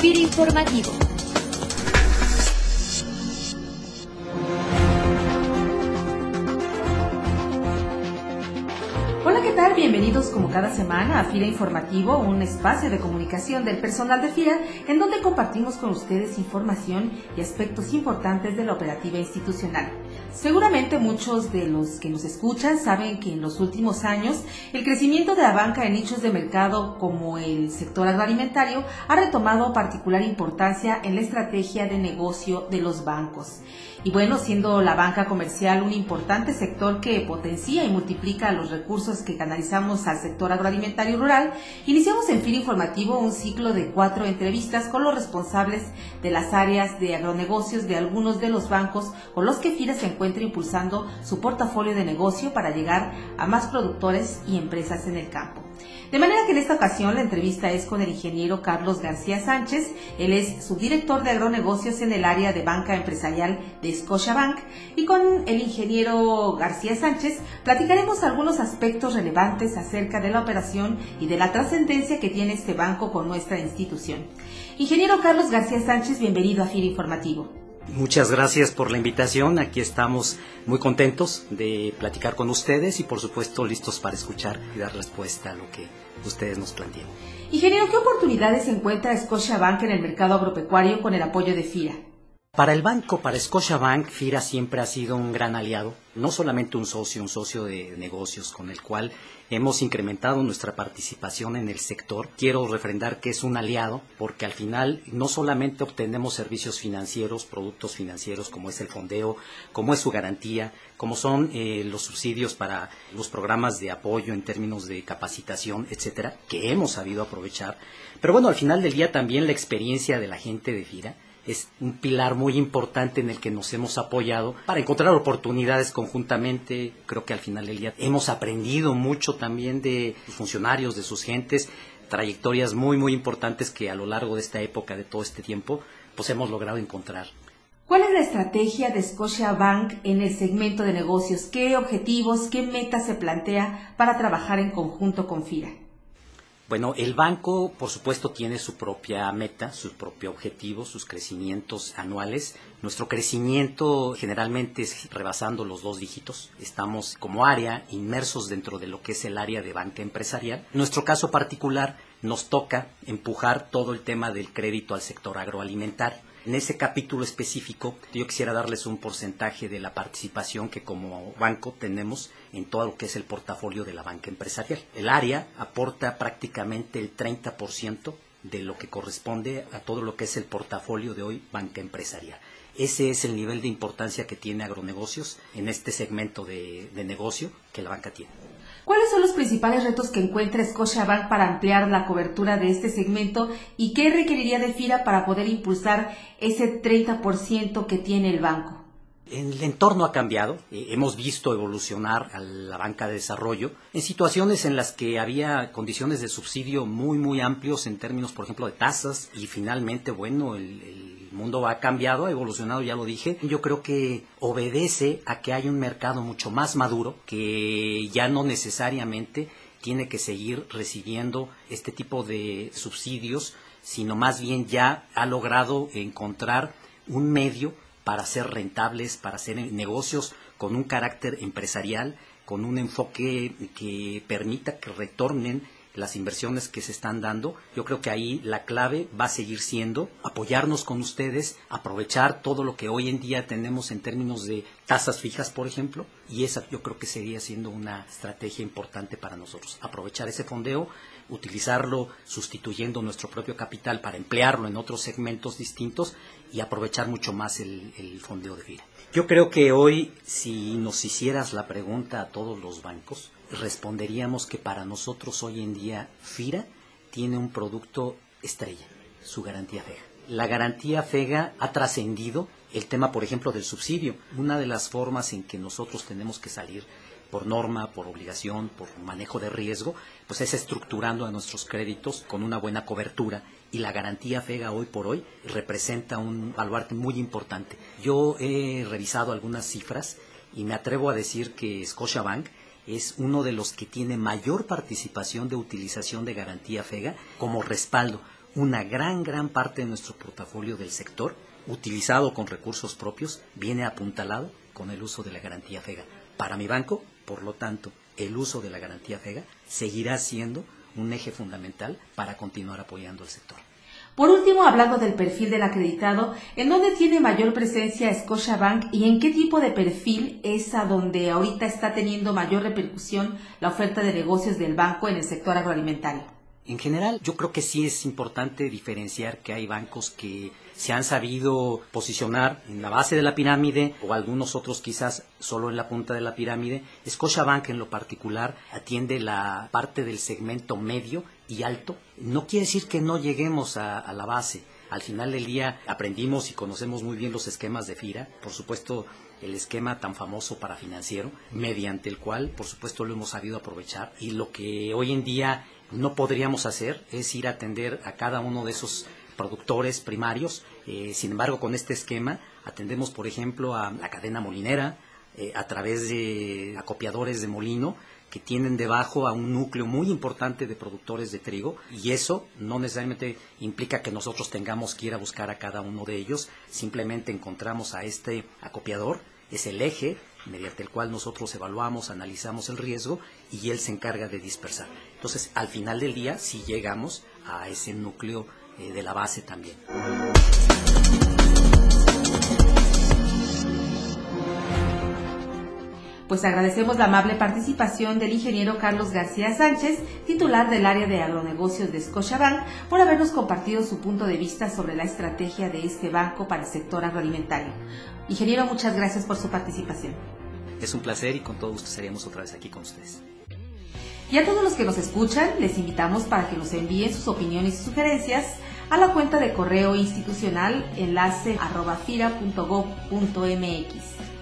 FIRA Informativo. Hola, ¿qué tal? Bienvenidos como cada semana a FIRA Informativo, un espacio de comunicación del personal de FIRA en donde compartimos con ustedes información y aspectos importantes de la operativa institucional. Seguramente muchos de los que nos escuchan saben que en los últimos años el crecimiento de la banca en nichos de mercado como el sector agroalimentario ha retomado particular importancia en la estrategia de negocio de los bancos. Y bueno, siendo la banca comercial un importante sector que potencia y multiplica los recursos que canalizamos al sector agroalimentario rural, iniciamos en FIR Informativo un ciclo de cuatro entrevistas con los responsables de las áreas de agronegocios de algunos de los bancos con los que FIRA se encuentra impulsando su portafolio de negocio para llegar a más productores y empresas en el campo. De manera que en esta ocasión la entrevista es con el ingeniero Carlos García Sánchez. Él es subdirector de agronegocios en el área de banca empresarial de Scotiabank. Y con el ingeniero García Sánchez platicaremos algunos aspectos relevantes acerca de la operación y de la trascendencia que tiene este banco con nuestra institución. Ingeniero Carlos García Sánchez, bienvenido a FIR Informativo. Muchas gracias por la invitación. Aquí estamos muy contentos de platicar con ustedes y por supuesto listos para escuchar y dar respuesta a lo que ustedes nos plantean. Ingeniero, ¿qué oportunidades encuentra Scotiabank en el mercado agropecuario con el apoyo de FIRA? Para el banco, para Scotiabank, FIRA siempre ha sido un gran aliado, no solamente un socio, un socio de negocios con el cual hemos incrementado nuestra participación en el sector. Quiero refrendar que es un aliado porque al final no solamente obtenemos servicios financieros, productos financieros como es el fondeo, como es su garantía, como son eh, los subsidios para los programas de apoyo en términos de capacitación, etcétera, que hemos sabido aprovechar. Pero bueno, al final del día también la experiencia de la gente de FIRA es un pilar muy importante en el que nos hemos apoyado para encontrar oportunidades conjuntamente. Creo que al final del día hemos aprendido mucho también de sus funcionarios, de sus gentes, trayectorias muy, muy importantes que a lo largo de esta época, de todo este tiempo, pues hemos logrado encontrar. ¿Cuál es la estrategia de Scotiabank en el segmento de negocios? ¿Qué objetivos, qué metas se plantea para trabajar en conjunto con FIRA? Bueno, el banco, por supuesto, tiene su propia meta, su propio objetivo, sus crecimientos anuales. Nuestro crecimiento generalmente es rebasando los dos dígitos. Estamos como área inmersos dentro de lo que es el área de banca empresarial. Nuestro caso particular, nos toca empujar todo el tema del crédito al sector agroalimentario. En ese capítulo específico, yo quisiera darles un porcentaje de la participación que como banco tenemos en todo lo que es el portafolio de la banca empresarial. El área aporta prácticamente el 30% de lo que corresponde a todo lo que es el portafolio de hoy banca empresarial. Ese es el nivel de importancia que tiene agronegocios en este segmento de, de negocio que la banca tiene. ¿Cuáles son los principales retos que encuentra Scotiabank para ampliar la cobertura de este segmento y qué requeriría de FIRA para poder impulsar ese 30% que tiene el banco? El entorno ha cambiado, eh, hemos visto evolucionar a la banca de desarrollo en situaciones en las que había condiciones de subsidio muy, muy amplios en términos, por ejemplo, de tasas y finalmente, bueno, el, el mundo ha cambiado, ha evolucionado, ya lo dije. Yo creo que obedece a que hay un mercado mucho más maduro que ya no necesariamente tiene que seguir recibiendo este tipo de subsidios, sino más bien ya ha logrado encontrar un medio para ser rentables, para hacer negocios con un carácter empresarial, con un enfoque que permita que retornen las inversiones que se están dando. Yo creo que ahí la clave va a seguir siendo apoyarnos con ustedes, aprovechar todo lo que hoy en día tenemos en términos de tasas fijas, por ejemplo, y esa yo creo que seguiría siendo una estrategia importante para nosotros. Aprovechar ese fondeo, utilizarlo sustituyendo nuestro propio capital para emplearlo en otros segmentos distintos y aprovechar mucho más el, el fondeo de FIRA. Yo creo que hoy, si nos hicieras la pregunta a todos los bancos, responderíamos que para nosotros hoy en día FIRA tiene un producto estrella, su garantía FEGA. La garantía FEGA ha trascendido el tema, por ejemplo, del subsidio. Una de las formas en que nosotros tenemos que salir por norma, por obligación, por manejo de riesgo, pues es estructurando a nuestros créditos con una buena cobertura y la garantía FEGA hoy por hoy representa un baluarte muy importante. Yo he revisado algunas cifras y me atrevo a decir que Scotiabank es uno de los que tiene mayor participación de utilización de garantía FEGA como respaldo. una gran, gran parte de nuestro portafolio del sector, utilizado con recursos propios, viene apuntalado con el uso de la garantía FEGA. Para mi banco, por lo tanto, el uso de la garantía FEGA seguirá siendo un eje fundamental para continuar apoyando al sector. Por último, hablando del perfil del acreditado, ¿en dónde tiene mayor presencia Scotiabank y en qué tipo de perfil es a donde ahorita está teniendo mayor repercusión la oferta de negocios del banco en el sector agroalimentario? En general, yo creo que sí es importante diferenciar que hay bancos que se han sabido posicionar en la base de la pirámide o algunos otros quizás solo en la punta de la pirámide. Scotiabank en lo particular atiende la parte del segmento medio y alto. No quiere decir que no lleguemos a, a la base. Al final del día aprendimos y conocemos muy bien los esquemas de FIRA. Por supuesto, el esquema tan famoso para financiero, mediante el cual, por supuesto, lo hemos sabido aprovechar. Y lo que hoy en día no podríamos hacer es ir a atender a cada uno de esos productores primarios. Eh, sin embargo, con este esquema atendemos, por ejemplo, a la cadena molinera eh, a través de acopiadores de molino que tienen debajo a un núcleo muy importante de productores de trigo y eso no necesariamente implica que nosotros tengamos que ir a buscar a cada uno de ellos, simplemente encontramos a este acopiador, es el eje mediante el cual nosotros evaluamos, analizamos el riesgo y él se encarga de dispersar. Entonces, al final del día, sí llegamos a ese núcleo eh, de la base también. Pues agradecemos la amable participación del ingeniero Carlos García Sánchez, titular del área de agronegocios de Scotiabank, por habernos compartido su punto de vista sobre la estrategia de este banco para el sector agroalimentario. Ingeniero, muchas gracias por su participación. Es un placer y con todo gusto estaríamos otra vez aquí con ustedes. Y a todos los que nos escuchan, les invitamos para que nos envíen sus opiniones y sugerencias a la cuenta de correo institucional enlace arroba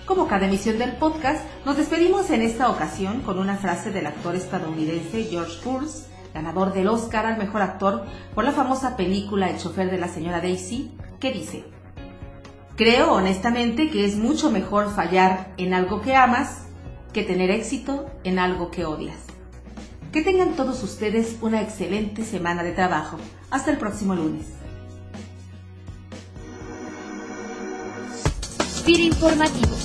Como cada emisión del podcast, nos despedimos en esta ocasión con una frase del actor estadounidense George Kurz, ganador del Oscar al mejor actor por la famosa película El chofer de la señora Daisy, que dice, Creo honestamente que es mucho mejor fallar en algo que amas que tener éxito en algo que odias. Que tengan todos ustedes una excelente semana de trabajo. Hasta el próximo lunes. Informativo